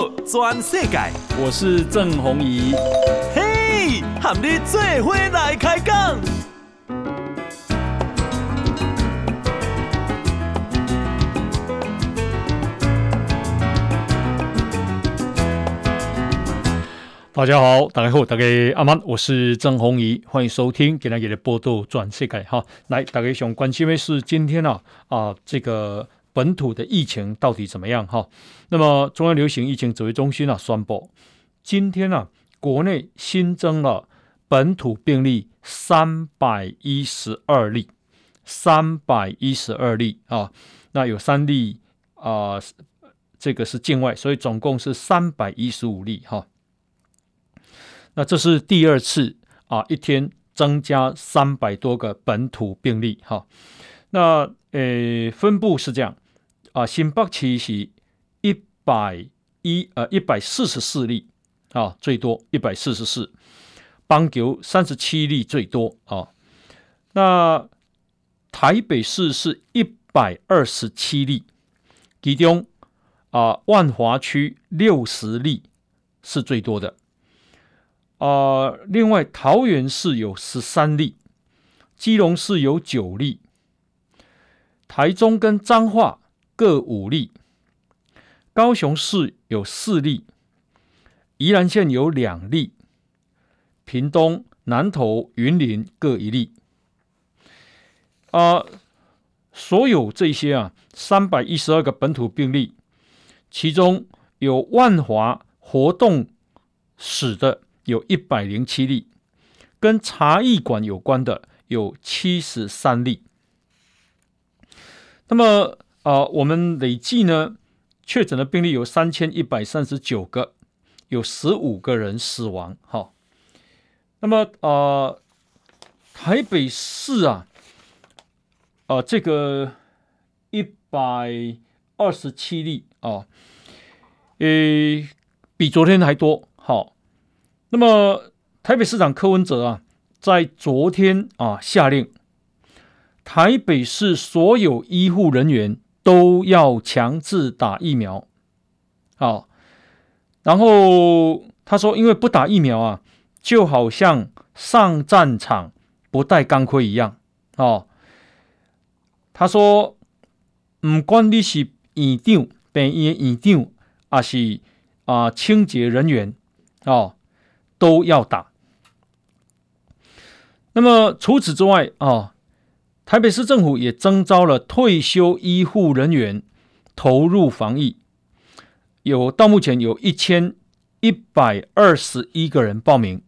报全世界，我是郑宏仪。嘿，和你做伙来开讲。大家好，大家好，大家阿曼，我是郑宏仪，欢迎收听今天的报道全世界。哈，来，大家想关心的是今天啊啊这个。本土的疫情到底怎么样？哈，那么中央流行疫情指挥中心啊宣布，今天啊国内新增了本土病例三百一十二例，三百一十二例啊，那有三例啊，这个是境外，所以总共是三百一十五例哈。那这是第二次啊，一天增加三百多个本土病例哈。那呃，分布是这样啊，新北市是一百一呃一百四十四例啊，最多一百四十四，邦球三十七例最多啊。那台北市是一百二十七例，其中啊万华区六十例是最多的啊。另外桃园市有十三例，基隆市有九例。台中跟彰化各五例，高雄市有四例，宜兰县有两例，屏东、南投、云林各一例。啊，所有这些啊，三百一十二个本土病例，其中有万华活动史的有一百零七例，跟茶艺馆有关的有七十三例。那么啊、我们累计呢确诊的病例有三千一百三十九个，有十五个人死亡。哈，那么啊、台北市啊，啊、这个一百二十七例啊，诶，比昨天还多。好，那么台北市长柯文哲啊，在昨天啊下令。台北市所有医护人员都要强制打疫苗，好，然后他说，因为不打疫苗啊，就好像上战场不戴钢盔一样，哦，他说，不管你是院长、病院院长，还是啊清洁人员，哦，都要打。那么除此之外啊。台北市政府也征召了退休医护人员投入防疫，有到目前有一千一百二十一个人报名，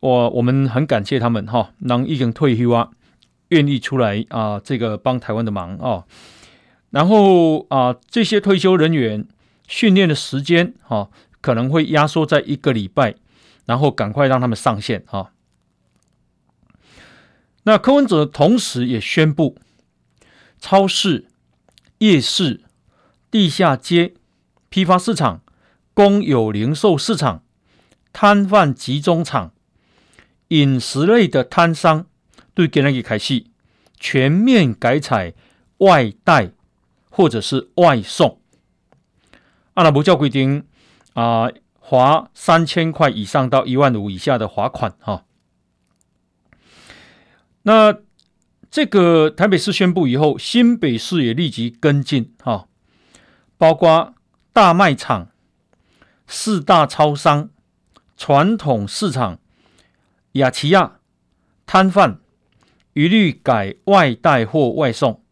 我我们很感谢他们哈，能已经退休啊，愿意出来啊，这个帮台湾的忙啊，然后啊，这些退休人员训练的时间哈，可能会压缩在一个礼拜，然后赶快让他们上线哈。那柯文哲同时也宣布，超市、夜市、地下街、批发市场、公有零售市场、摊贩集中场、饮食类的摊商，对今天开始全面改采外带或者是外送。阿拉伯教规定啊，罚三千块以上到一万五以下的罚款哈。那这个台北市宣布以后，新北市也立即跟进哈，包括大卖场、四大超商、传统市场、雅齐亚摊贩，一律改外带或外送，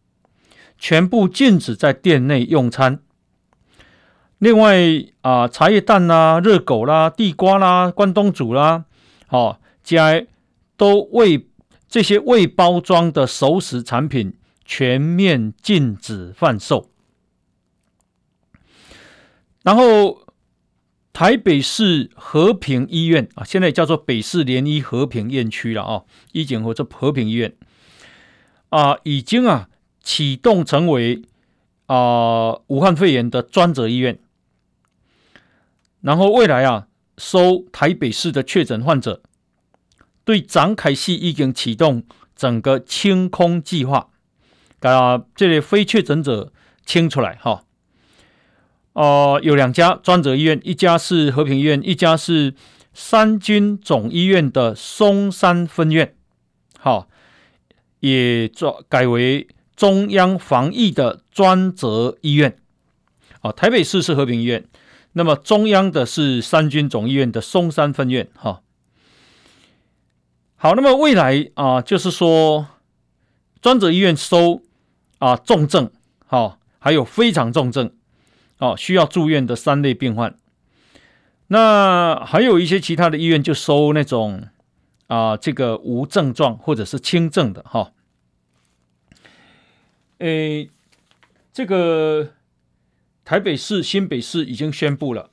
全部禁止在店内用餐。另外啊，茶叶蛋啦、热狗啦、地瓜啦、关东煮啦，好，加都未。这些未包装的熟食产品全面禁止贩售。然后，台北市和平医院啊，现在叫做北市联医和平院区了啊，医检或者和平医院啊，已经啊启动成为啊武汉肺炎的专责医院。然后未来啊，收台北市的确诊患者。对，张凯西已经启动整个清空计划，把这里非确诊者清出来哈。呃，有两家专责医院，一家是和平医院，一家是三军总医院的松山分院，好，也做改为中央防疫的专责医院。哦，台北市是和平医院，那么中央的是三军总医院的松山分院。哈，好，那么未来啊，就是说专责医院收啊重症，好，还有非常重症。哦，需要住院的三类病患，那还有一些其他的医院就收那种啊，这个无症状或者是轻症的哈。诶，这个台北市、新北市已经宣布了。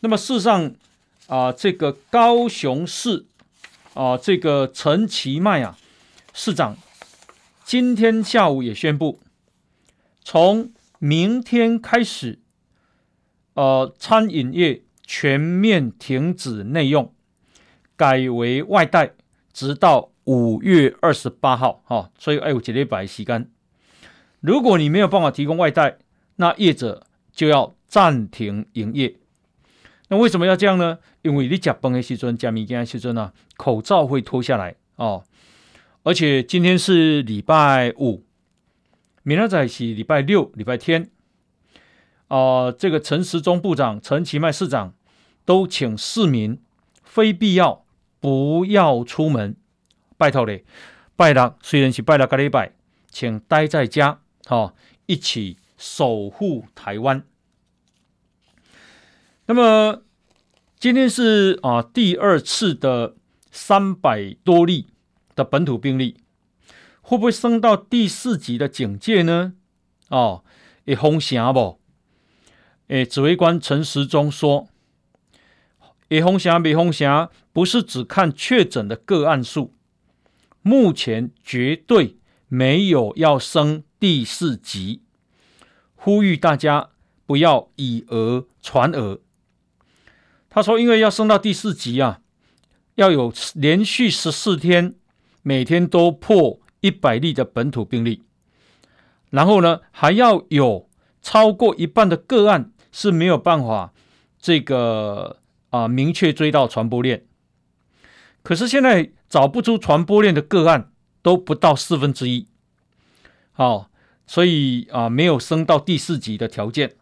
那么事实上啊，这个高雄市啊，这个陈其迈啊市长今天下午也宣布，从明天开始。呃，餐饮业全面停止内用，改为外带，直到五月二十八号。哈、哦，所以哎，有几礼拜时间。如果你没有办法提供外带，那业者就要暂停营业。那为什么要这样呢？因为你吃饭的时阵，吃米羹的时阵啊，口罩会脱下来哦。而且今天是礼拜五，明天再是礼拜六、礼拜天。啊、这个陈时中部长、陈其迈市长都请市民非必要不要出门，拜托嘞，拜六虽然是拜六个礼拜，请待在家，哈、哦，一起守护台湾。那么今天是啊第二次的三百多例的本土病例，会不会升到第四级的警戒呢？哦，会封城不？诶，指挥官陈时中说：“野红霞、没红霞不是只看确诊的个案数，目前绝对没有要升第四级，呼吁大家不要以讹传讹。”他说：“因为要升到第四级啊，要有连续十四天每天都破一百例的本土病例，然后呢，还要有超过一半的个案。”是没有办法，这个啊明确追到传播链。可是现在找不出传播链的个案都不到四分之一，好，所以啊没有升到第四级的条件。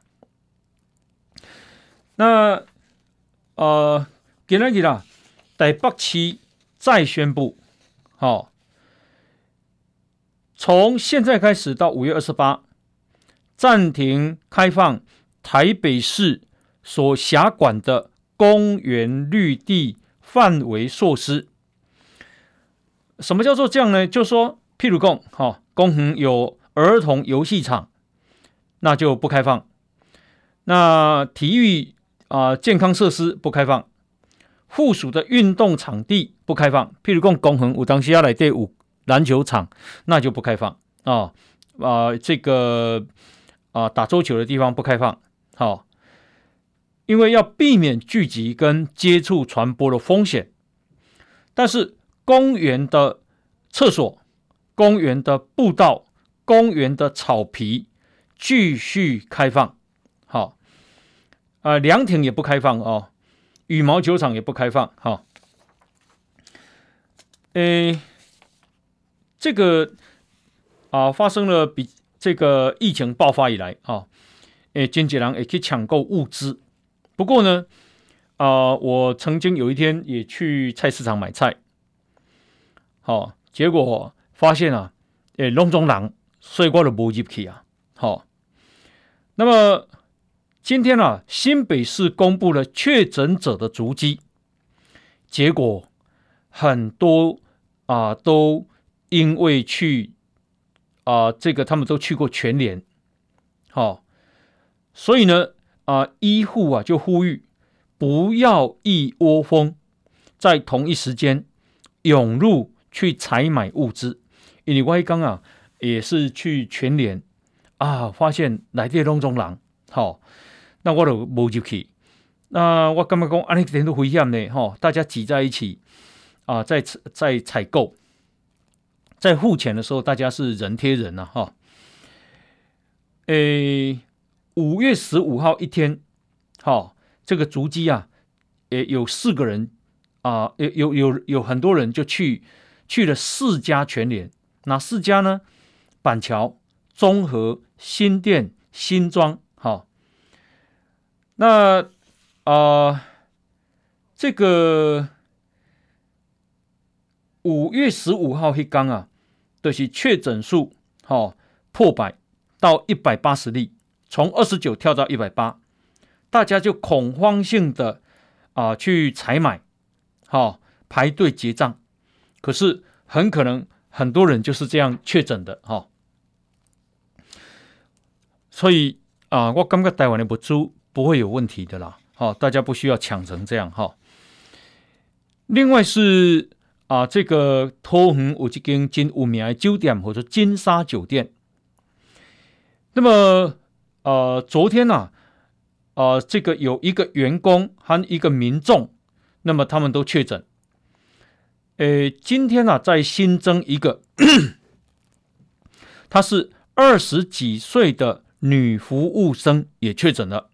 那呃，今天啦，台北市再宣布，好，从现在开始到五月二十八，暂停开放。台北市所辖管的公园绿地范围措施，什么叫做这样呢？就说，譬如讲，哈，公园有儿童游戏场，那就不开放；那体育啊、健康设施不开放，附属的运动场地不开放。譬如讲，公园有当时要来对五篮球场，那就不开放啊啊、这个啊、打桌球的地方不开放。好，因为要避免聚集跟接触传播的风险，但是公园的厕所、公园的步道、公园的草皮继续开放。啊、凉亭也不开放哦，羽毛球场也不开放。哈，诶，这个啊、发生了比这个疫情爆发以来啊。哦诶，经济人也可以抢购物资。不过呢，啊、我曾经有一天也去菜市场买菜，好、哦，结果发现啊，诶，拢总人，所以我就没入去啊。好、哦，那么今天啊，新北市公布了确诊者的足迹，结果很多啊、都因为去啊、这个他们都去过全联，好、所以呢，啊、医护啊就呼吁不要一窝蜂在同一时间涌入去采买物资。因为我刚啊也是去全联啊，发现来电拢总人，好、那我就无入去。那我刚刚讲安尼点都危险呢，哈、哦，大家挤在一起啊，在在采购，在付钱的时候，大家是人贴人呐、啊，哈、哦，诶。五月十五号一天，好、哦，这个足迹啊，也有四个人啊，有有有有很多人就去去了四家全联，哪四家呢？板桥、中和、新店、新庄，那啊、这个五月十五号黑刚啊，就是确诊数好破百到一百八十例。从二十九跳到一百八，大家就恐慌性的啊、去采买，好、哦、排队结账，可是很可能很多人就是这样确诊的哈、哦。所以啊、我感觉台湾的物资不会有问题的啦，好、大家不需要抢成这样哈、另外是啊、这个桃园有一间真有名的酒店，或者金沙酒店，那么。呃，昨天呢、啊，呃，这个有一个员工和一个民众，那么他们都确诊。呃，今天呢、啊，再新增一个，她是二十几岁的女服务生也确诊了。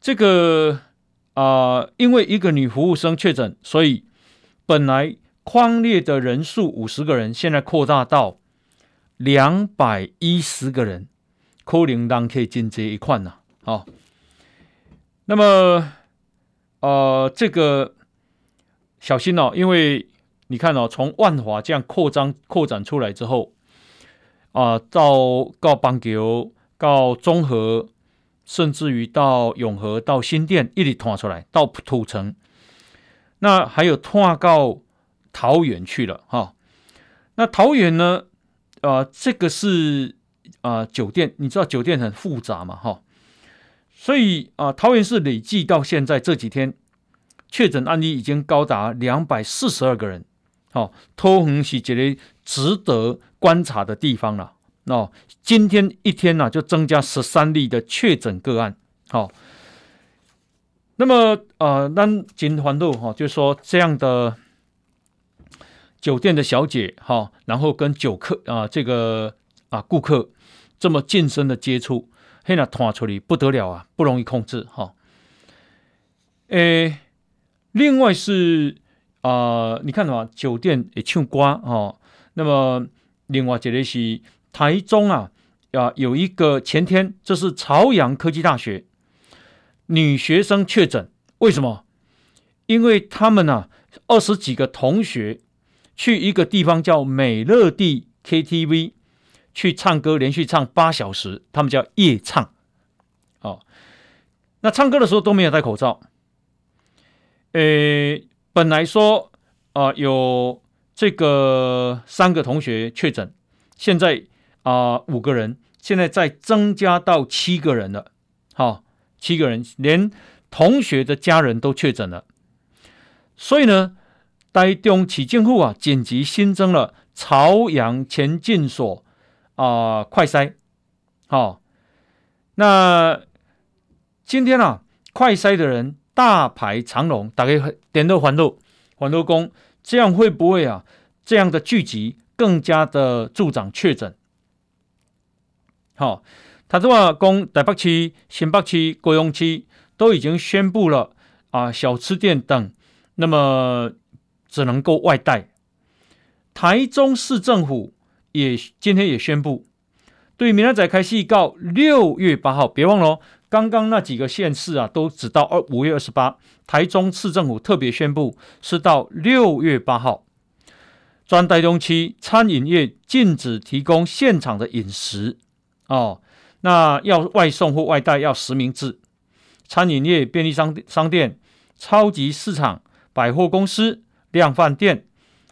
这个啊、因为一个女服务生确诊，所以本来框列的人数五十个人，现在扩大到两百一十个人。可能人可以进这一块呢，好，那么呃，这个小心哦，因为你看哦，从万华这样扩张扩展出来之后，啊、到到板桥、到中和，甚至于到永和、到新店，一直拖出来到土城，那还有拖到桃园去了哈。那桃园呢？呃，这个是。啊、呃，酒店，你知道酒店很复杂嘛，哈，所以啊、呃，桃园市累计到现在这几天确诊案例已经高达两百四十二个人，好，桃园是觉得值得观察的地方了。哦，今天一天呢、啊、就增加十三例的确诊个案，好，那么呃，那金环路哈，就是说这样的酒店的小姐哈，然后跟酒客啊，这个啊顾客。这么近身的接触，嘿，那拖出来不得了啊，不容易控制哈。诶，另外是啊、你看什么酒店也唱歌哈。那么另外这里是台中啊，啊有一个前天，这是朝阳科技大学女学生确诊，为什么？因为他们啊二十几个同学去一个地方叫美乐蒂 KTV。去唱歌，连续唱八小时，他们叫夜唱。哦，那唱歌的时候都没有戴口罩。诶，本来说啊、有这个三个同学确诊，现在啊、五个人，现在再增加到七个人了。好、哦，七个人，连同学的家人都确诊了。所以呢，台中市政府啊紧急新增了朝阳前进所。啊、快筛，好、哦，那今天啊，快筛的人大排长龙，打开点头环路，环路工，这样会不会啊？这样的聚集更加的助长确诊。好、哦，他说啊，公台北区、新北区、高雄区都已经宣布了啊，小吃店等，那么只能够外带。台中市政府。也今天也宣布，对明天再开始到六月八号，别忘了，刚刚那几个县市啊，都只到二五月二十八。台中市政府特别宣布是到六月八号。专台中区餐饮业禁止提供现场的饮食哦，那要外送或外带要实名制。餐饮业、便利商商店、超级市场、百货公司、量贩店、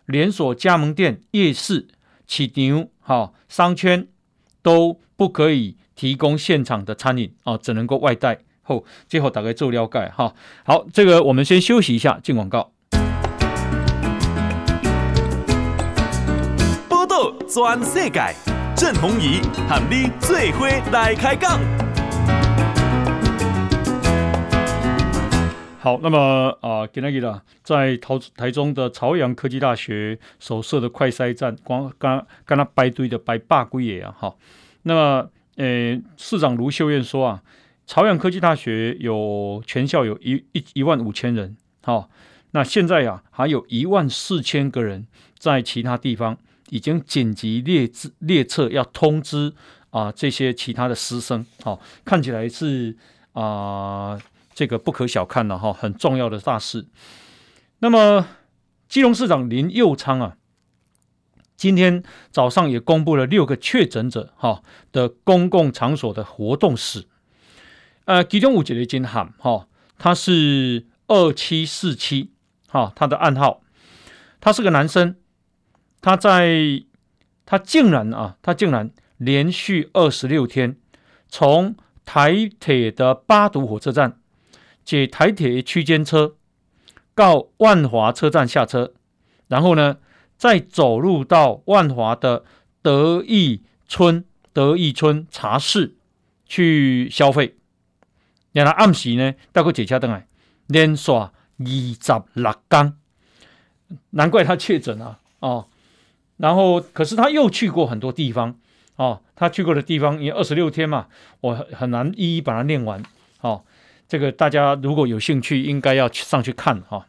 连锁加盟店、夜市。市场、哈商圈都不可以提供现场的餐饮哦，只能够外带。后最后大概做了解哈。好，这个我们先休息一下，进广告。报道全世界，郑弘仪和你最伙来开讲。好，那么啊，给那个在台台中的朝阳科技大学所设的快筛站，光刚刚那排队的排百几个啊，哈，那么呃，市长卢秀燕说啊，朝阳科技大学有全校有一一一万五千人，好、那现在啊还有一万四千个人在其他地方已经紧急列列册要通知啊这些其他的师生，好、哦，看起来是啊这个不可小看了哈、哦，很重要的大事。那么基隆市长林佑昌啊。今天早上也公布了六个确诊者哈的公共场所的活动史，呃，其中有一个真罕哈，他是二七四七哈，他的暗号，他是个男生，他在他竟然啊，他竟然连续二十六天从台铁的八堵火车站解台铁区间车到万华车站下车，然后呢，再走入到万华的德义村、德义村茶室去消费，然后暗时呢，带个姐姐登来连刷二十六天，难怪他确诊啊！哦，然后可是他又去过很多地方哦，他去过的地方因为二十六天嘛，我很难一一把它念完。哦，这个大家如果有兴趣，应该要去上去看哈、哦。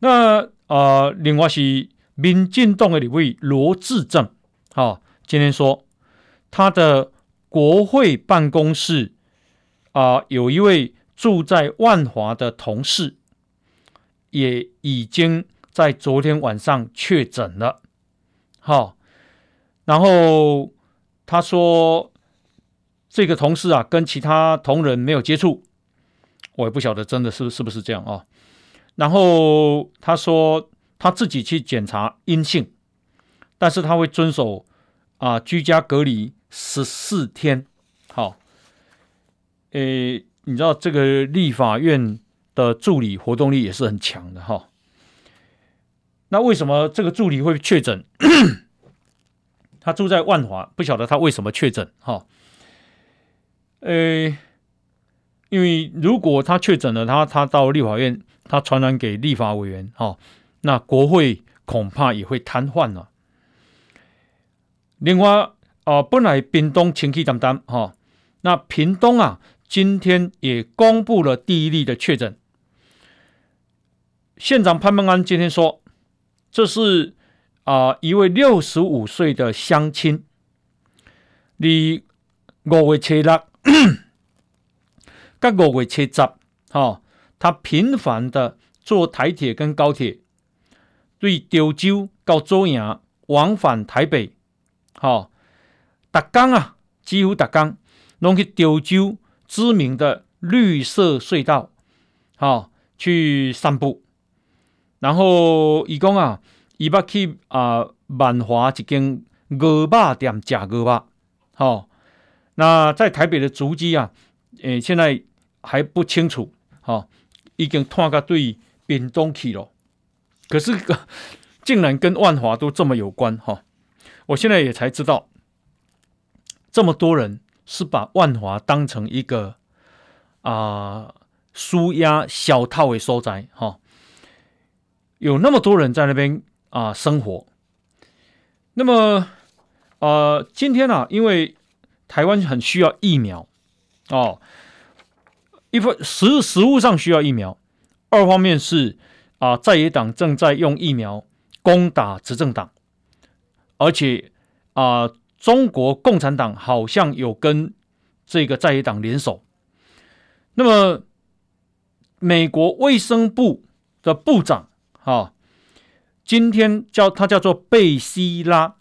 那。啊、呃，另外是民进党的一位罗致政，哈、哦，今天说他的国会办公室啊、有一位住在万华的同事，也已经在昨天晚上确诊了，好、哦，然后他说这个同事啊，跟其他同仁没有接触，我也不晓得真的是是不是这样啊。然后他说他自己去检查阴性，但是他会遵守啊居家隔离十四天。好，诶，你知道这个立法院的助理活动力也是很强的哈。那为什么这个助理会确诊？他住在万华，不晓得他为什么确诊哈。诶，因为如果他确诊了，他他到立法院。他传染给立法委员，哈，那国会恐怕也会瘫痪了。另外啊，本来屏东清气淡淡，哈，那屏东啊，今天也公布了第一例的确诊。县长潘孟安今天说，这是啊一位六十五岁的乡亲，你五月七六，跟五月七十，哈。他频繁的坐台铁跟高铁，对潮州到左营往返台北，哦，逐工啊，几乎逐工拢去潮州知名的绿色隧道，好去散步。然后伊讲啊，伊捌去啊万华一间鹅肉店食鹅肉，好，那在台北的足迹啊，诶，现在还不清楚，好。已经拖到对屏东去了，可是 竟然跟万华都这么有关哈！我现在也才知道，这么多人是把万华当成一个啊纾压小套的所在哈，有那么多人在那边啊生活。那么呃，今天啊，因为台湾很需要疫苗哦。一方实实物上需要疫苗，二方面是啊，在野党正在用疫苗攻打执政党，而且啊，中国共产党好像有跟这个在野党联手。那么，美国卫生部的部长啊，今天叫他叫做贝西拉，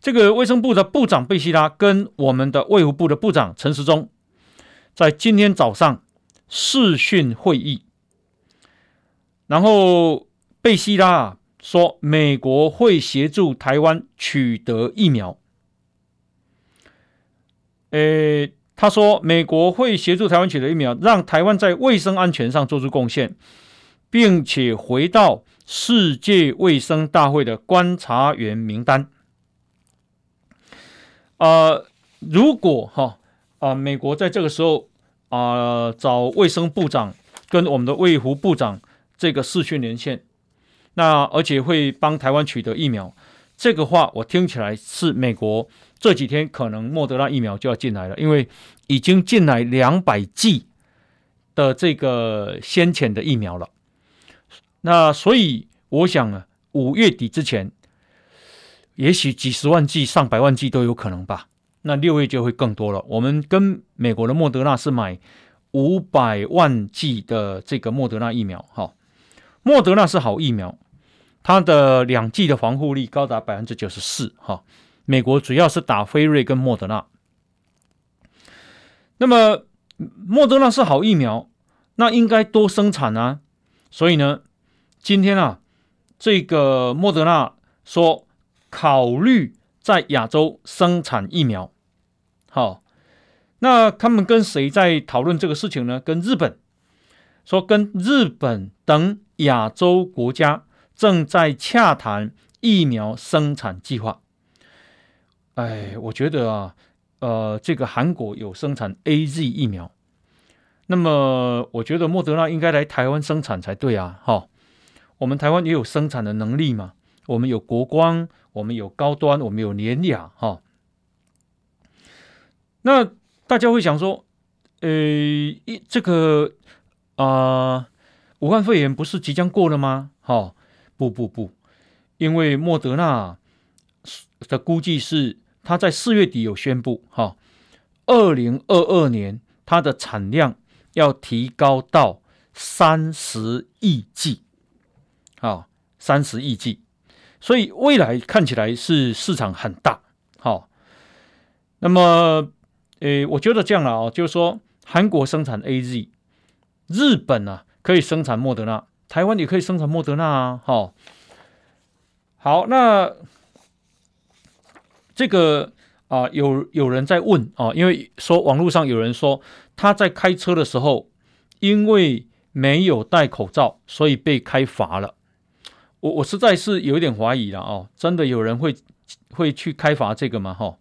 这个卫生部的部长贝西拉跟我们的卫福部的部长陈时中。在今天早上视讯会议，然后贝西拉说，美国会协助台湾取得疫苗。诶，他说美国会协助台湾取得疫苗，让台湾在卫生安全上做出贡献，并且回到世界卫生大会的观察员名单。啊、如果哈啊，美国在这个时候。啊、找卫生部长跟我们的卫福部长这个视讯连线，那而且会帮台湾取得疫苗，这个话我听起来是美国这几天可能莫德纳疫苗就要进来了，因为已经进来两百剂的这个先前的疫苗了。那所以我想啊，五月底之前，也许几十万剂、上百万剂都有可能吧。那六月就会更多了。我们跟美国的莫德纳是买五百万剂的这个莫德纳疫苗，哈，莫德纳是好疫苗。它的两剂的防护力高达百分之九十四，哈。美国主要是打辉瑞跟莫德纳。那么莫德纳是好疫苗，那应该多生产啊。所以呢，今天啊，这个莫德纳说考虑在亚洲生产疫苗。好，那他们跟谁在讨论这个事情呢？跟日本，说跟日本等亚洲国家。正在洽谈疫苗生产计划。哎，我觉得啊，呃，这个韩国有生产 AZ 疫苗，那么我觉得莫德纳应该来台湾生产才对啊！哈，我们台湾也有生产的能力嘛，我们有国光，我们有高端，我们有联雅，哈。那大家会想说，呃，一这个啊、武汉肺炎不是即将过了吗？哈。不不不，因为莫德纳的估计是，他在四月底有宣布，哈，二零二二年它的产量要提高到三十亿剂，啊，三十亿剂，所以未来看起来是市场很大，好，那么，诶，我觉得这样了啊，就是说，韩国生产 AZ，日本啊可以生产莫德纳。台湾也可以生产莫德纳啊，好，好，那这个啊，有有人在问啊，因为说网络上有人说他在开车的时候，因为没有戴口罩，所以被开罚了。我我实在是有一点怀疑了哦，真的有人会会去开罚这个吗？哈，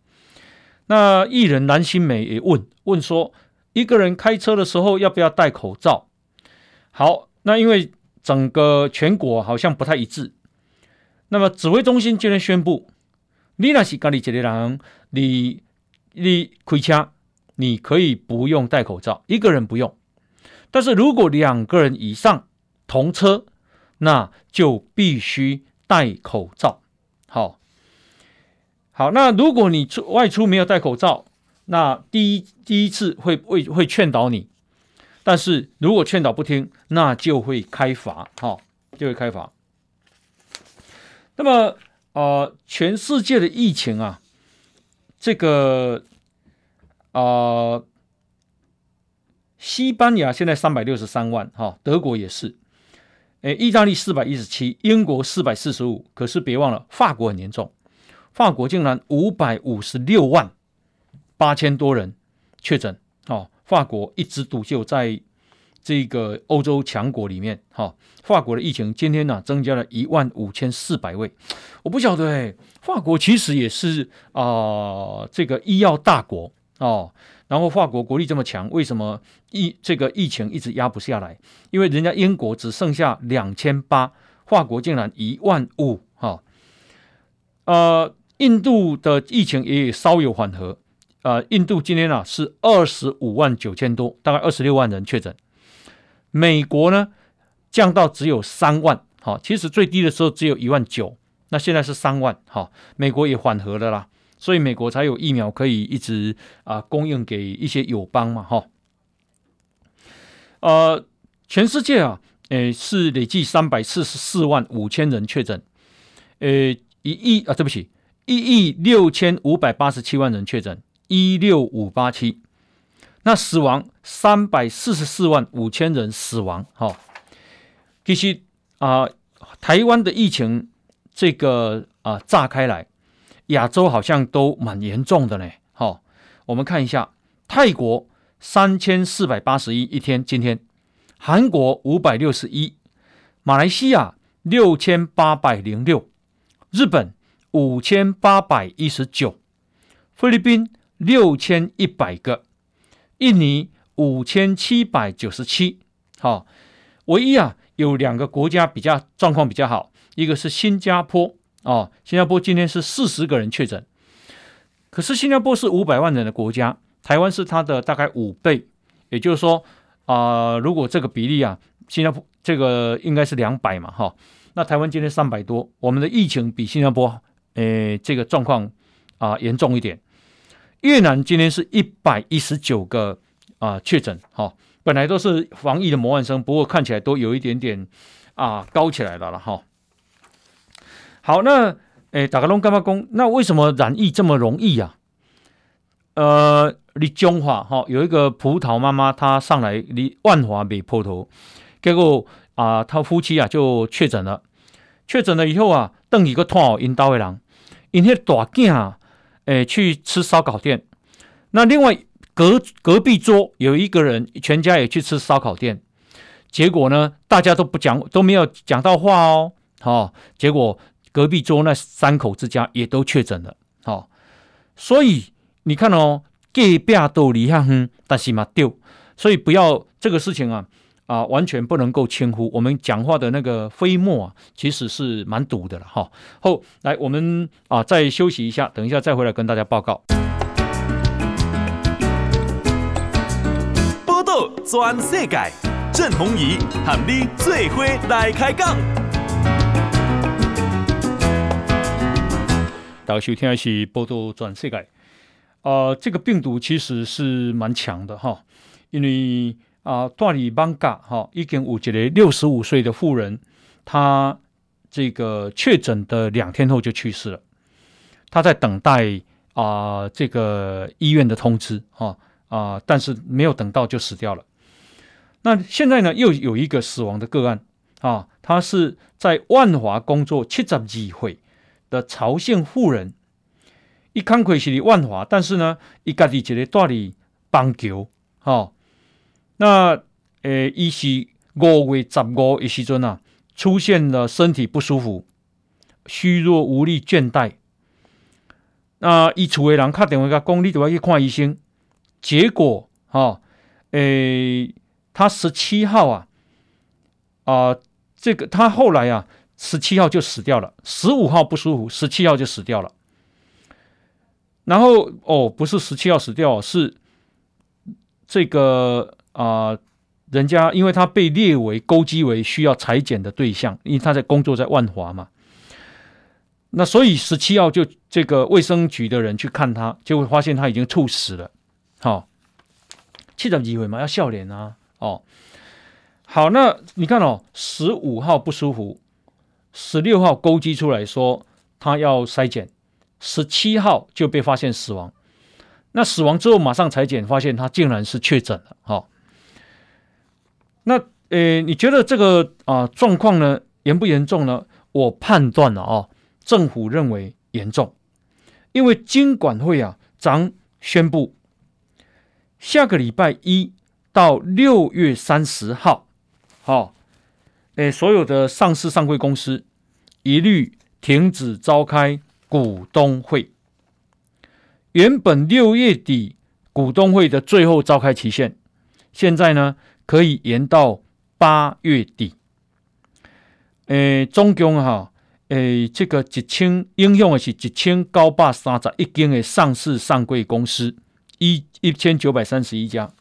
那艺人蓝心湄也问问说，一个人开车的时候要不要戴口罩？好，那因为。整个全国好像不太一致。那么指挥中心今天宣布，你那是咖喱杰里郎，你你开车，你可以不用戴口罩，一个人不用。但是如果两个人以上同车，那就必须戴口罩。好，好，那如果你出外出没有戴口罩，那第一第一次会会会劝导你。但是如果劝导不听，那就会开罚，哈，就会开罚。那么，呃，全世界的疫情啊，这个，啊、呃，西班牙现在三百六十三万，哈，德国也是，诶，意大利四百一十七，英国四百四十五，可是别忘了，法国很严重，法国竟然五百五十六万八千多人确诊，哦。法国一枝独秀，在这个欧洲强国里面，哈，法国的疫情今天呢、增加了一万五千四百位。我不晓得，哎，法国其实也是啊、这个医药大国哦。然后法国国力这么强，为什么疫这个疫情一直压不下来？因为人家英国只剩下两千八，法国竟然一万五，哈。呃，印度的疫情也稍有缓和。呃，印度今天啊是二十五万九千多，大概二十六万人确诊。美国呢降到只有三万，好，其实最低的时候只有一万九，那现在是三万，好，美国也缓和了啦，所以美国才有疫苗可以一直啊、供应给一些友邦嘛，哈。呃，全世界啊，诶是累计三百四十四万五千人确诊，呃一亿啊，对不起，一亿六千五百八十七万人确诊。一六五八七，那死亡三百四十四万五千人死亡。哈，其实啊，台湾的疫情这个啊炸开来，亚洲好像都蛮严重的呢。好，我们看一下泰国三千四百八十一一天，今天韩国五百六十一，马来西亚六千八百零六，日本五千八百一十九，菲律宾。六千一百个，印尼五千七百九十七，好，唯一啊有两个国家比较状况比较好，一个是新加坡哦，新加坡今天是四十个人确诊，可是新加坡是五百万人的国家，台湾是它的大概五倍，也就是说啊、如果这个比例啊，新加坡这个应该是两百嘛，哈、那台湾今天三百多，我们的疫情比新加坡诶这个状况啊严重一点。越南今天是一百一十九个啊确诊，哈、本来都是防疫的模范生，不过看起来都有一点点啊高起来了了哈。好，那诶，大家拢干嘛讲？那为什么染疫这么容易啊？呃，你中华哈有一个葡萄妈妈，她上来你万华北坡头，结果啊，他夫妻啊就确诊了。确诊了以后啊，等一个拖引导的人，因那大囝啊，诶，去吃烧烤店。那另外隔隔壁桌有一个人，全家也去吃烧烤店。结果呢，大家都不讲，都没有讲到话哦。好、结果。隔壁桌那三口之家也都确诊了，好、哦，所以你看哦，隔壁都离下哼，但是嘛丢，所以不要这个事情啊啊，完全不能够轻忽。我们讲话的那个飞沫啊，其实是蛮毒的了哈。后、来我们啊再休息一下，等一下再回来跟大家报告。报道全世界，郑弘仪喊你最伙来开讲。大家收听的是报道转世界，啊、这个病毒其实是蛮强的哈，因为啊，大里邦嘎哈已经有一个六十五岁的妇人，她这个确诊的两天后就去世了，她在等待啊、这个医院的通知哈啊、但是没有等到就死掉了。那现在呢，又有一个死亡的个案啊，她是在万华工作七十二岁。的曹姓妇人，一看开是万华，但是呢，伊家己一个住伫邦桥，哈、哦，那诶，伊是五月十五的时阵啊，出现了身体不舒服、虚弱无力、倦怠。那伊厝的人打电话甲讲，你都要去看医生。结果，哈、诶，他十七号啊，啊、呃，这个他后来啊。十七号就死掉了，十五号不舒服，十七号就死掉了。然后哦，不是十七号死掉，是这个啊、人家因为他被列为勾稽为需要裁剪的对象，因为他在工作在万华嘛。那所以十七号就这个卫生局的人去看他，就会发现他已经猝死了。好、哦，七十几岁嘛，要笑脸啊。哦，好，那你看哦，十五号不舒服。十六号勾稽出来说他要筛检，十七号就被发现死亡。那死亡之后马上裁检，发现他竟然是确诊了。哈，那呃，你觉得这个啊状况呢严不严重呢？我判断了啊，政府认为严重，因为经管会啊，将宣布下个礼拜一到六月三十号，好。诶，所有的上市上柜公司一律停止召开股东会。原本六月底股东会的最后召开期限，现在呢可以延到八月底。诶，总共哈，诶，这个一千应用的是一千九百三十一间的上市上柜公司，一一千九百三十一家。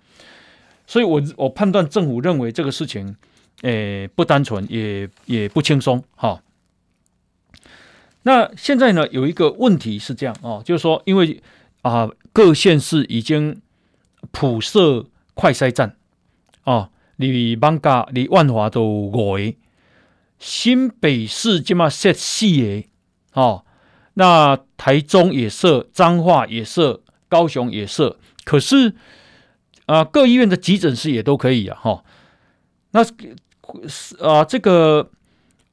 所以我我判断政府认为这个事情。诶，不单纯，也也不轻松，哈、那现在呢，有一个问题是这样哦，就是说，因为啊、各县市已经普设快筛站，哦，你艋舺、你万华都五个，新北市起码设四个，哦，那台中也设，彰化也设，高雄也设，可是啊、各医院的急诊室也都可以啊，哈、哦，那。是啊，这个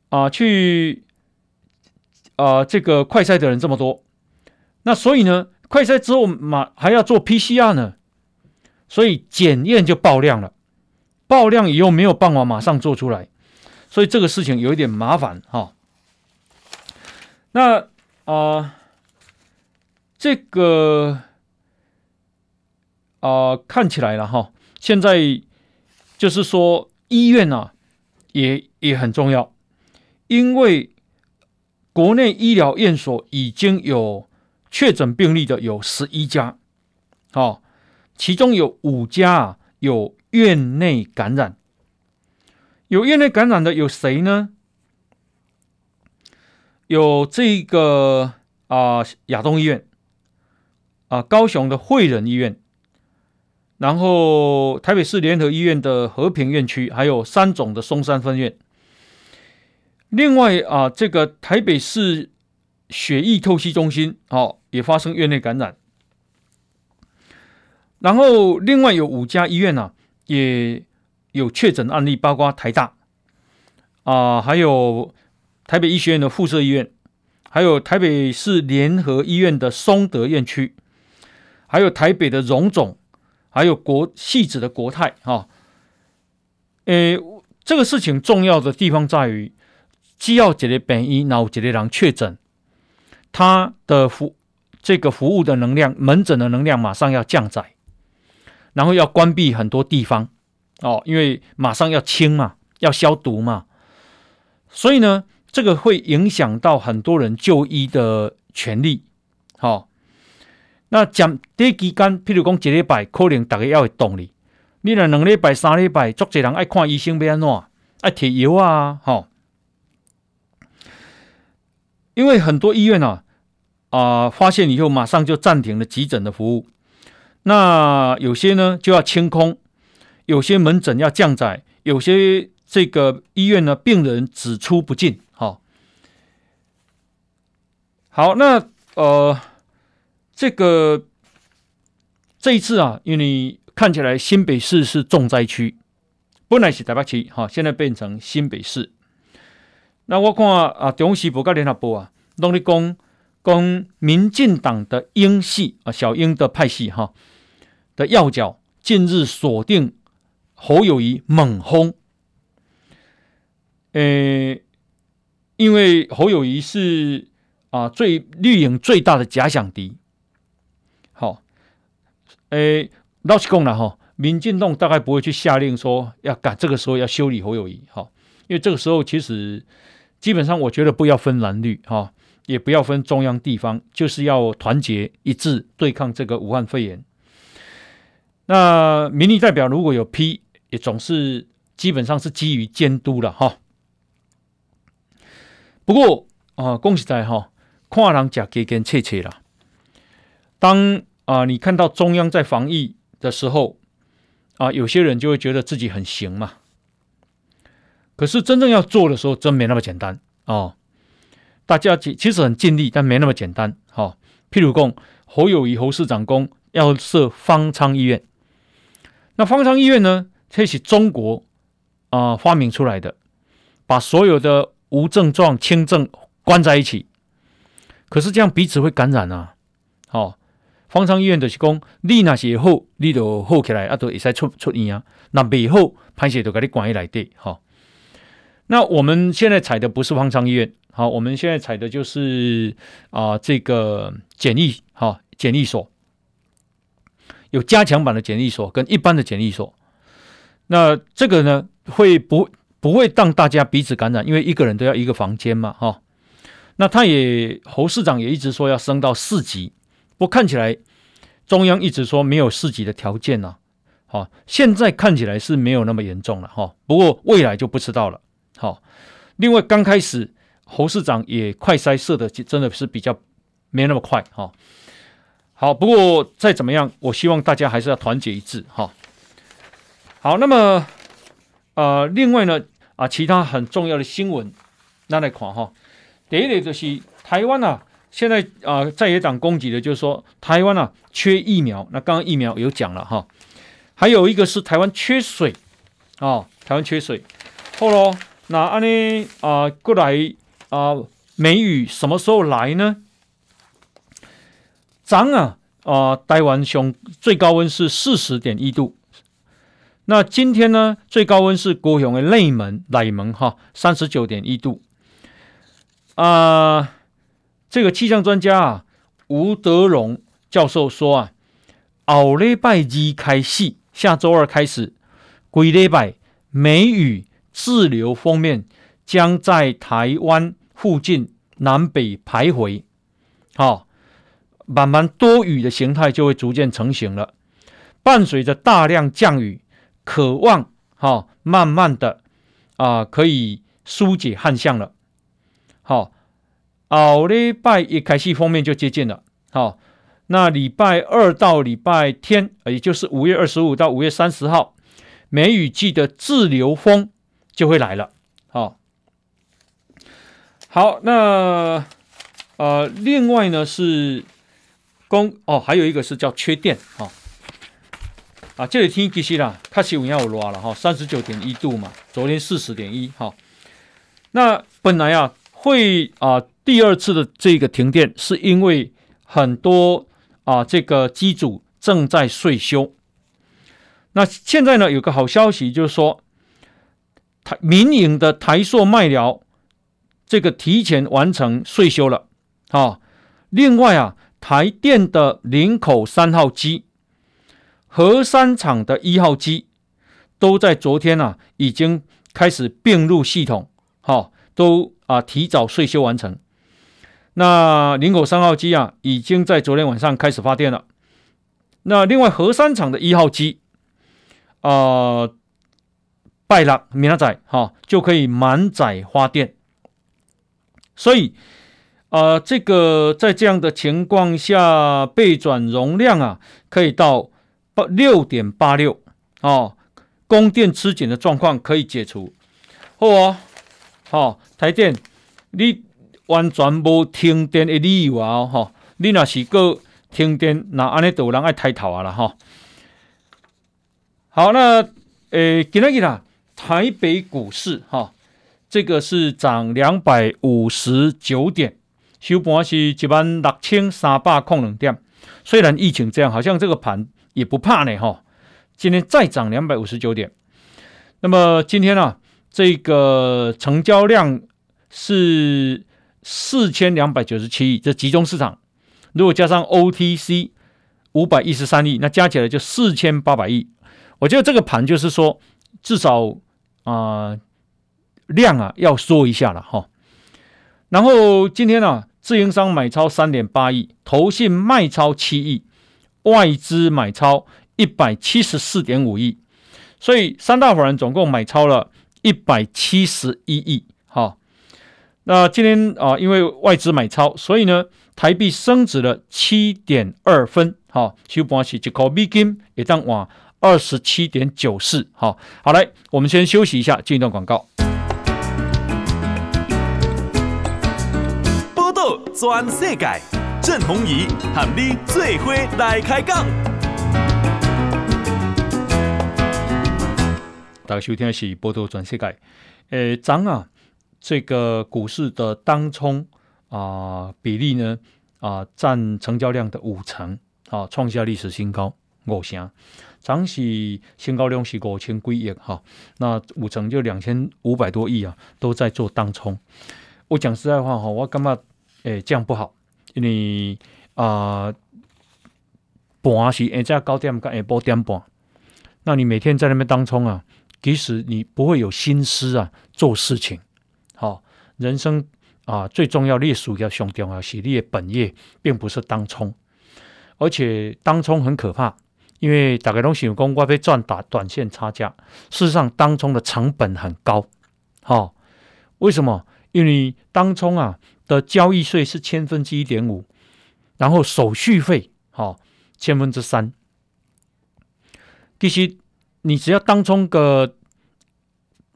啊，去啊，这个快筛的人这么多，那所以呢，快筛之后马还要做 PCR 呢，所以检验就爆量了，爆量以后没有办法马上做出来，所以这个事情有一点麻烦哈、那啊，这个啊，看起来了哈，现在就是说医院啊。也也很重要，因为国内医疗院所已经有确诊病例的有十一家，哦，其中有五家啊有院内感染，有院内感染的有谁呢？有这个啊亚东医院，啊高雄的惠仁医院，然后台北市联合医院的和平院区，还有三总的松山分院。另外啊，这个台北市血液透析中心哦，也发生院内感染。然后另外有五家医院呢、啊，也有确诊案例，包括台大啊，还有台北医学院的附设医院，还有台北市联合医院的松德院区，还有台北的荣总，还有国汐止的国泰啊。诶，这个事情重要的地方在于。只要一个病医，然后一个人确诊，他的服这个服务的能量，门诊的能量马上要降载，然后要关闭很多地方哦，因为马上要清嘛，要消毒嘛，所以呢，这个会影响到很多人就医的权利。好、哦，那讲第一期间，譬如讲一礼拜，可能大家要会动力，你若两礼拜、三礼拜，足侪人爱看医生要安怎，爱贴药啊，好、因为很多医院啊，啊、发现以后马上就暂停了急诊的服务，那有些呢就要清空，有些门诊要降载，有些这个医院呢病人只出不进。好、哦，好，那呃，这个这一次啊，因为看起来新北市是重灾区，本来是台北市，哈，现在变成新北市。那我看啊，中央时报跟联合报啊，拢咧讲讲民进党的英系啊，小英的派系哈的要角，近日锁定侯友谊猛轰。诶，因为侯友谊是啊最绿营最大的假想敌。好，诶，老实讲了哈，民进党大概不会去下令说要赶这个时候要修理侯友宜，哈，因为这个时候其实。基本上，我觉得不要分蓝绿哈，也不要分中央地方，就是要团结一致对抗这个武汉肺炎。那民意代表如果有批，也总是基本上是基于监督了哈。不过啊，恭喜在哈，跨人假给跟切切了。当啊，你看到中央在防疫的时候啊，有些人就会觉得自己很行嘛。可是真正要做的时候，真没那么简单哦。大家其其实很尽力，但没那么简单。哈、哦，譬如讲侯友谊侯市长公要设方舱医院，那方舱医院呢，这是中国啊、发明出来的，把所有的无症状、轻症关在一起。可是这样彼此会感染啊。哦，方舱医院就是讲，你那是好，你就好起来，啊，都会使出出院啊。那未好，歹势就给你关起来的。哈、哦。那我们现在采的不是方舱医院，好，我们现在采的就是啊、这个检疫，哈，检疫所，有加强版的检疫所跟一般的检疫所。那这个呢，会不不会让大家彼此感染？因为一个人都要一个房间嘛，哈。那他也侯市长也一直说要升到四级，不过看起来中央一直说没有四级的条件呢，好，现在看起来是没有那么严重了，哈。不过未来就不知道了。好，另外刚开始侯市长也快筛设的真的是比较没那么快哈。好，不过再怎么样，我希望大家还是要团结一致哈。好，那么呃，另外呢啊，其他很重要的新闻，那来看哈。第一个就是台湾啊，现在啊在野党攻击的就是说台湾啊缺疫苗，那刚刚疫苗有讲了哈。还有一个是台湾缺水啊，台湾缺水，后喽。那安尼啊，过来啊，梅雨什么时候来呢？昨啊啊，台湾上最高温是四十点一度。那今天呢，最高温是高雄的内门、内门哈，三十九点一度。啊，这个气象专家啊，吴德荣教授说啊，奥礼拜二开始，下周二开始，规礼拜梅雨。滞留锋面将在台湾附近南北徘徊，好、哦，慢慢多雨的形态就会逐渐成型了。伴随着大量降雨，渴望好、哦、慢慢的啊、可以疏解旱象了。好，后礼拜一开始锋面就接近了。好，那礼拜二到礼拜天，也就是五月二十五到五月三十号，梅雨季的滞留锋就会来了。好，好，那呃，另外呢是公哦，还有一个是叫缺电哈。啊，这里天其实啦，开始有要热了哈，三十九点一度嘛，昨天四十点一哈。那本来啊会啊第二次的这个停电，是因为很多啊这个机组正在岁修。那现在呢有个好消息，就是说台民营的台塑麦寮这个提前完成岁修了啊。另外啊，台电的林口三号机。核三厂的一号机都在昨天啊，已经开始并入系统，好，都啊提早岁修完成。那林口三号机啊，已经在昨天晚上开始发电了。那另外核三厂的一号机啊，拜六明仔哈就可以满载发电。所以啊，这个在这样的情况下，备转容量啊，可以到八。六点八六哦，供电吃紧的状况可以解除。好哦，好、台电，你完全无停电的理由啊！哈、你若是个停电，那安尼就有人爱抬头啊了哈。好，那诶，今天啦，台北股市哈、这个是涨两百五十九点，收盘是一万六千三百零两点。虽然疫情这样，好像这个盘。也不怕呢，哈！今天再涨两百五十九点，那么今天呢、啊，这个成交量是四千两百九十七亿，这集中市场，如果加上 OTC 五百一十三亿，那加起来就四千八百亿。我觉得这个盘就是说，至少啊、量啊要说一下了，哈。然后今天呢、啊，自营商买超三点八亿，投信卖超七亿。外资买超一百七十四点五亿，所以三大法人总共买超了一百七十一亿。哈，那今天啊，因为外资买超，所以呢，台币升值了七点二分。哈，收盘是一块美金也当往二十七点九四。好，好来，我们先休息一下，进一段广告。报道全世界。郑弘仪和你最伙来开讲。大家收听的是《报道全世界》。诶，涨啊，这个股市的当冲啊比例呢啊占成交量的五成，啊创下历史新高，五成。涨是新高量是五千几亿哈，那五成就两千五百多亿啊，都在做当冲。我讲实在话哈，我感觉诶这样不好。因为啊，盘、呃、是下昼九点跟下晡点半，那你每天在那边当冲啊，即使你不会有心思啊做事情。好、人生啊、最重要的属要上重要是你的本业，并不是当冲。而且当冲很可怕，因为大家都喜欢讲我要赚打短线差价，事实上当冲的成本很高。好、哦，为什么？因为当冲啊。的交易税是千分之一点五，然后手续费好、哦、千分之三。其实你只要当冲个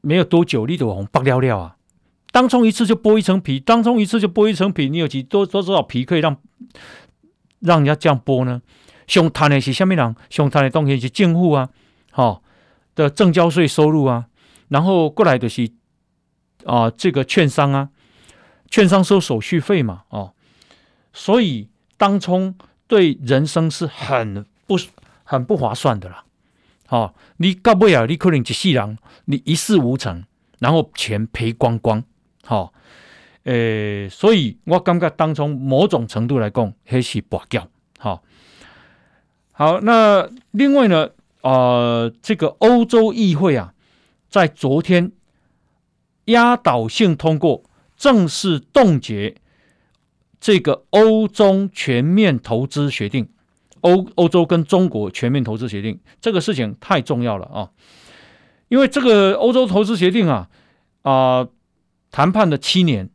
没有多久，你就红爆料料啊！当冲一次就剥一层皮，当冲一次就剥一层皮，你有几多多少皮可以让让人家这样剥呢？上贪的是什么人？上贪的东西是政府啊，吼、的证交税收入啊，然后过来的是啊、这个券商啊。券商收手续费嘛，哦，所以当冲对人生是很不很不划算的啦，哦，你到尾啊，你可能一世人，你一事无成，然后钱赔光光，好、哦，诶、所以我感觉当中某种程度来讲，还是跋筊，好、哦，好，那另外呢，呃，这个欧洲议会啊，在昨天压倒性通过。正式冻结这个欧中全面投资协定，欧欧洲跟中国全面投资协定这个事情太重要了啊！因为这个欧洲投资协定啊啊、谈判了七年，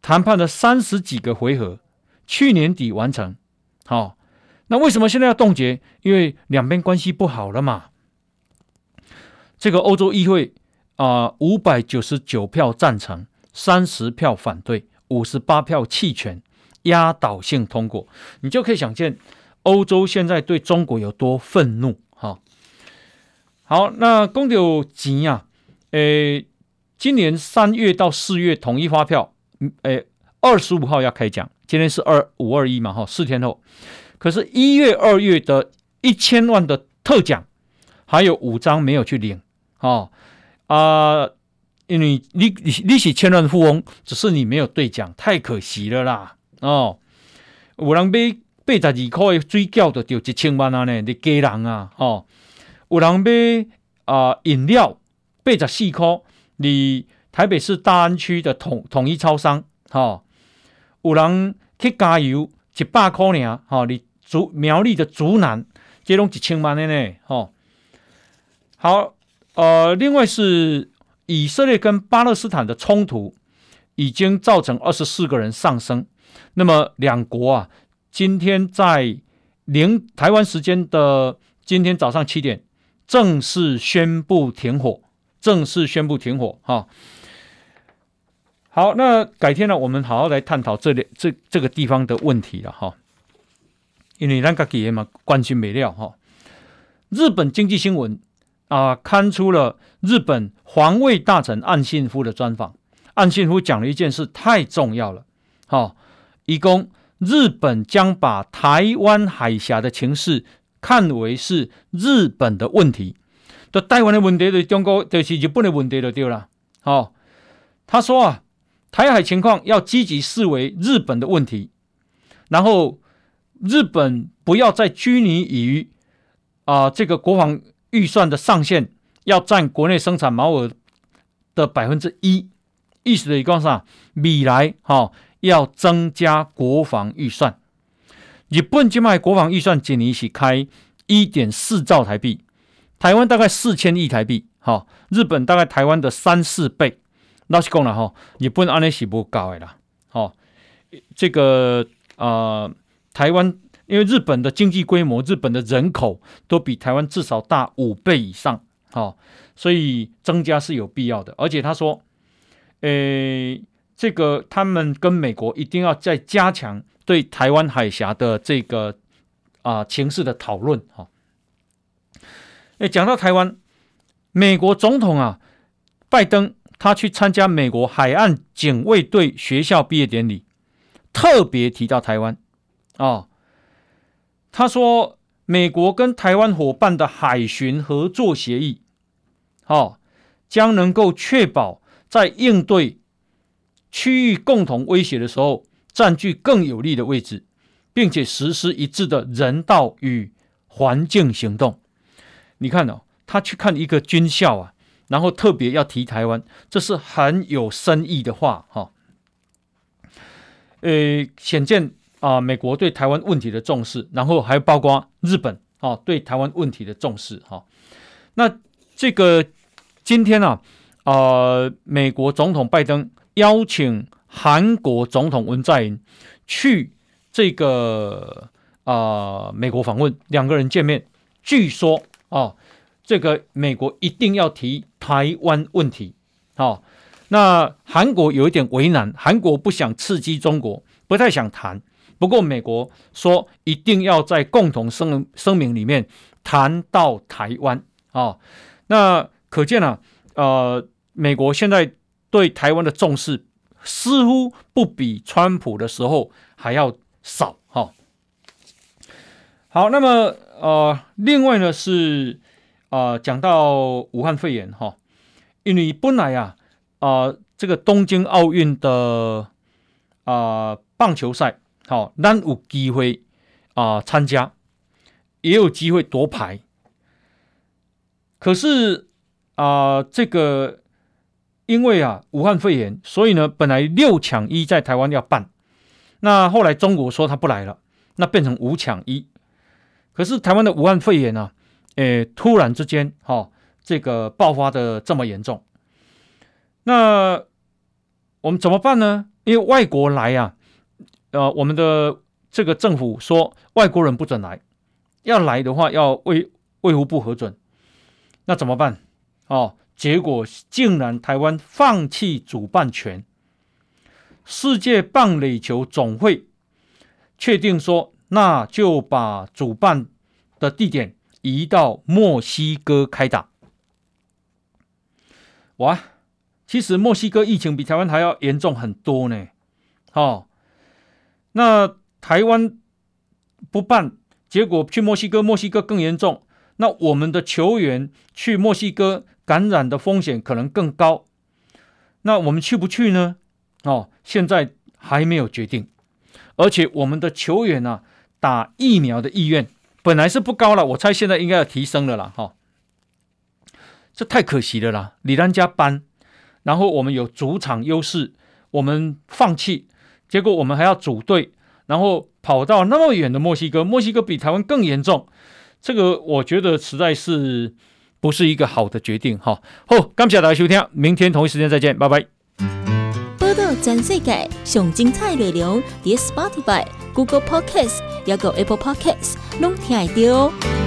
谈判了三十几个回合，去年底完成。好、哦，那为什么现在要冻结？因为两边关系不好了嘛。这个欧洲议会啊，五百九十九票赞成，三十票反对。五十八票弃权，压倒性通过，你就可以想见欧洲现在对中国有多愤怒。哈，好，那公牛吉啊，诶，今年三月到四月统一发票，诶，二十五号要开奖，今天是二五二一嘛，哈，四天后，可是，一月二月的一千万的特奖，还有五张没有去领，啊啊。因为你你你是千万富翁，只是你没有兑奖，太可惜了啦！哦，有人买八十二块的水饺就一千万啊呢，你家人啊！哦，有人买啊、饮料八十四块，你台北市大安区的统统一超商，哈、哦，有人去加油一百块呢，哈、哦，你竹苗栗的竹南，这拢一千万的呢，哦，好，呃，另外是。以色列跟巴勒斯坦的冲突已经造成二十四个人丧生。那么两国啊，今天在零台湾时间的今天早上七点正式宣布停火，正式宣布停火。哈，好，那改天呢，我们好好来探讨这里这这个地方的问题了哈。因为咱家己嘛关心没了哈。日本经济新闻。啊，刊出了日本防卫大臣岸信夫的专访。岸信夫讲了一件事，太重要了。好、哦，一共日本将把台湾海峡的情势看为是日本的问题，这台湾的问题对中国就是日本的问题就对了。好、哦，他说啊，台海情况要积极视为日本的问题，然后日本不要再拘泥于啊这个国防。预算的上限要占国内生产毛额的百分之一，意思的一个是啊，未来哈要增加国防预算。日本今卖国防预算今年是开一点四兆台币，台湾大概四千亿台币，哈，日本大概台湾的三四倍。老实讲了哈，日本安尼是不高的啦，哈，这个啊、台湾。因为日本的经济规模、日本的人口都比台湾至少大五倍以上，好，所以增加是有必要的。而且他说，诶，这个他们跟美国一定要再加强对台湾海峡的这个啊情势的讨论，哈。诶，讲到台湾，美国总统啊，拜登他去参加美国海岸警卫队学校毕业典礼，特别提到台湾，啊。他说：“美国跟台湾伙伴的海巡合作协议，哦，将能够确保在应对区域共同威胁的时候，占据更有利的位置，并且实施一致的人道与环境行动。你看哦，他去看一个军校啊，然后特别要提台湾，这是很有深意的话，哈。呃，显见。”啊，美国对台湾问题的重视，然后还包括日本啊对台湾问题的重视哈、那这个今天呢啊，啊，美国总统拜登邀请韩国总统文在寅去这个啊美国访问，两个人见面，据说啊，这个美国一定要提台湾问题。好、啊，那韩国有一点为难，韩国不想刺激中国，不太想谈。不过，美国说一定要在共同声声明里面谈到台湾啊、哦，那可见啊，呃，美国现在对台湾的重视似乎不比川普的时候还要少哈、哦。好，那么呃，另外呢是、呃，讲到武汉肺炎哈、哦，因为本来啊啊、呃，这个东京奥运的啊、呃、棒球赛。好，咱有机会啊参加，也有机会夺牌。可是啊，这个因为啊武汉肺炎，所以呢，本来六抢一在台湾要办，那后来中国说他不来了，那变成五抢一。可是台湾的武汉肺炎呢、啊？诶，突然之间，哈、哦，这个爆发的这么严重，那我们怎么办呢？因为外国来呀、啊，呃，我们的这个政府说外国人不准来，要来的话要卫卫福部核准，那怎么办？哦，结果竟然台湾放弃主办权，世界棒垒球总会确定说，那就把主办的地点。移到墨西哥开打，哇！其实墨西哥疫情比台湾还要严重很多呢。哦，那台湾不办，结果去墨西哥，墨西哥更严重。那我们的球员去墨西哥感染的风险可能更高。那我们去不去呢？哦，现在还没有决定。而且我们的球员啊，打疫苗的意愿。本来是不高了，我猜现在应该要提升了啦，哈，这太可惜了啦！李兰加班，然后我们有主场优势，我们放弃，结果我们还要组队，然后跑到那么远的墨西哥，墨西哥比台湾更严重，这个我觉得实在是不是一个好的决定，哈。好，感谢大家收听，明天同一时间再见，拜拜。报道全世界上精彩内容，点 Spotify、Google Podcasts，还有 Apple Podcasts，拢听得到。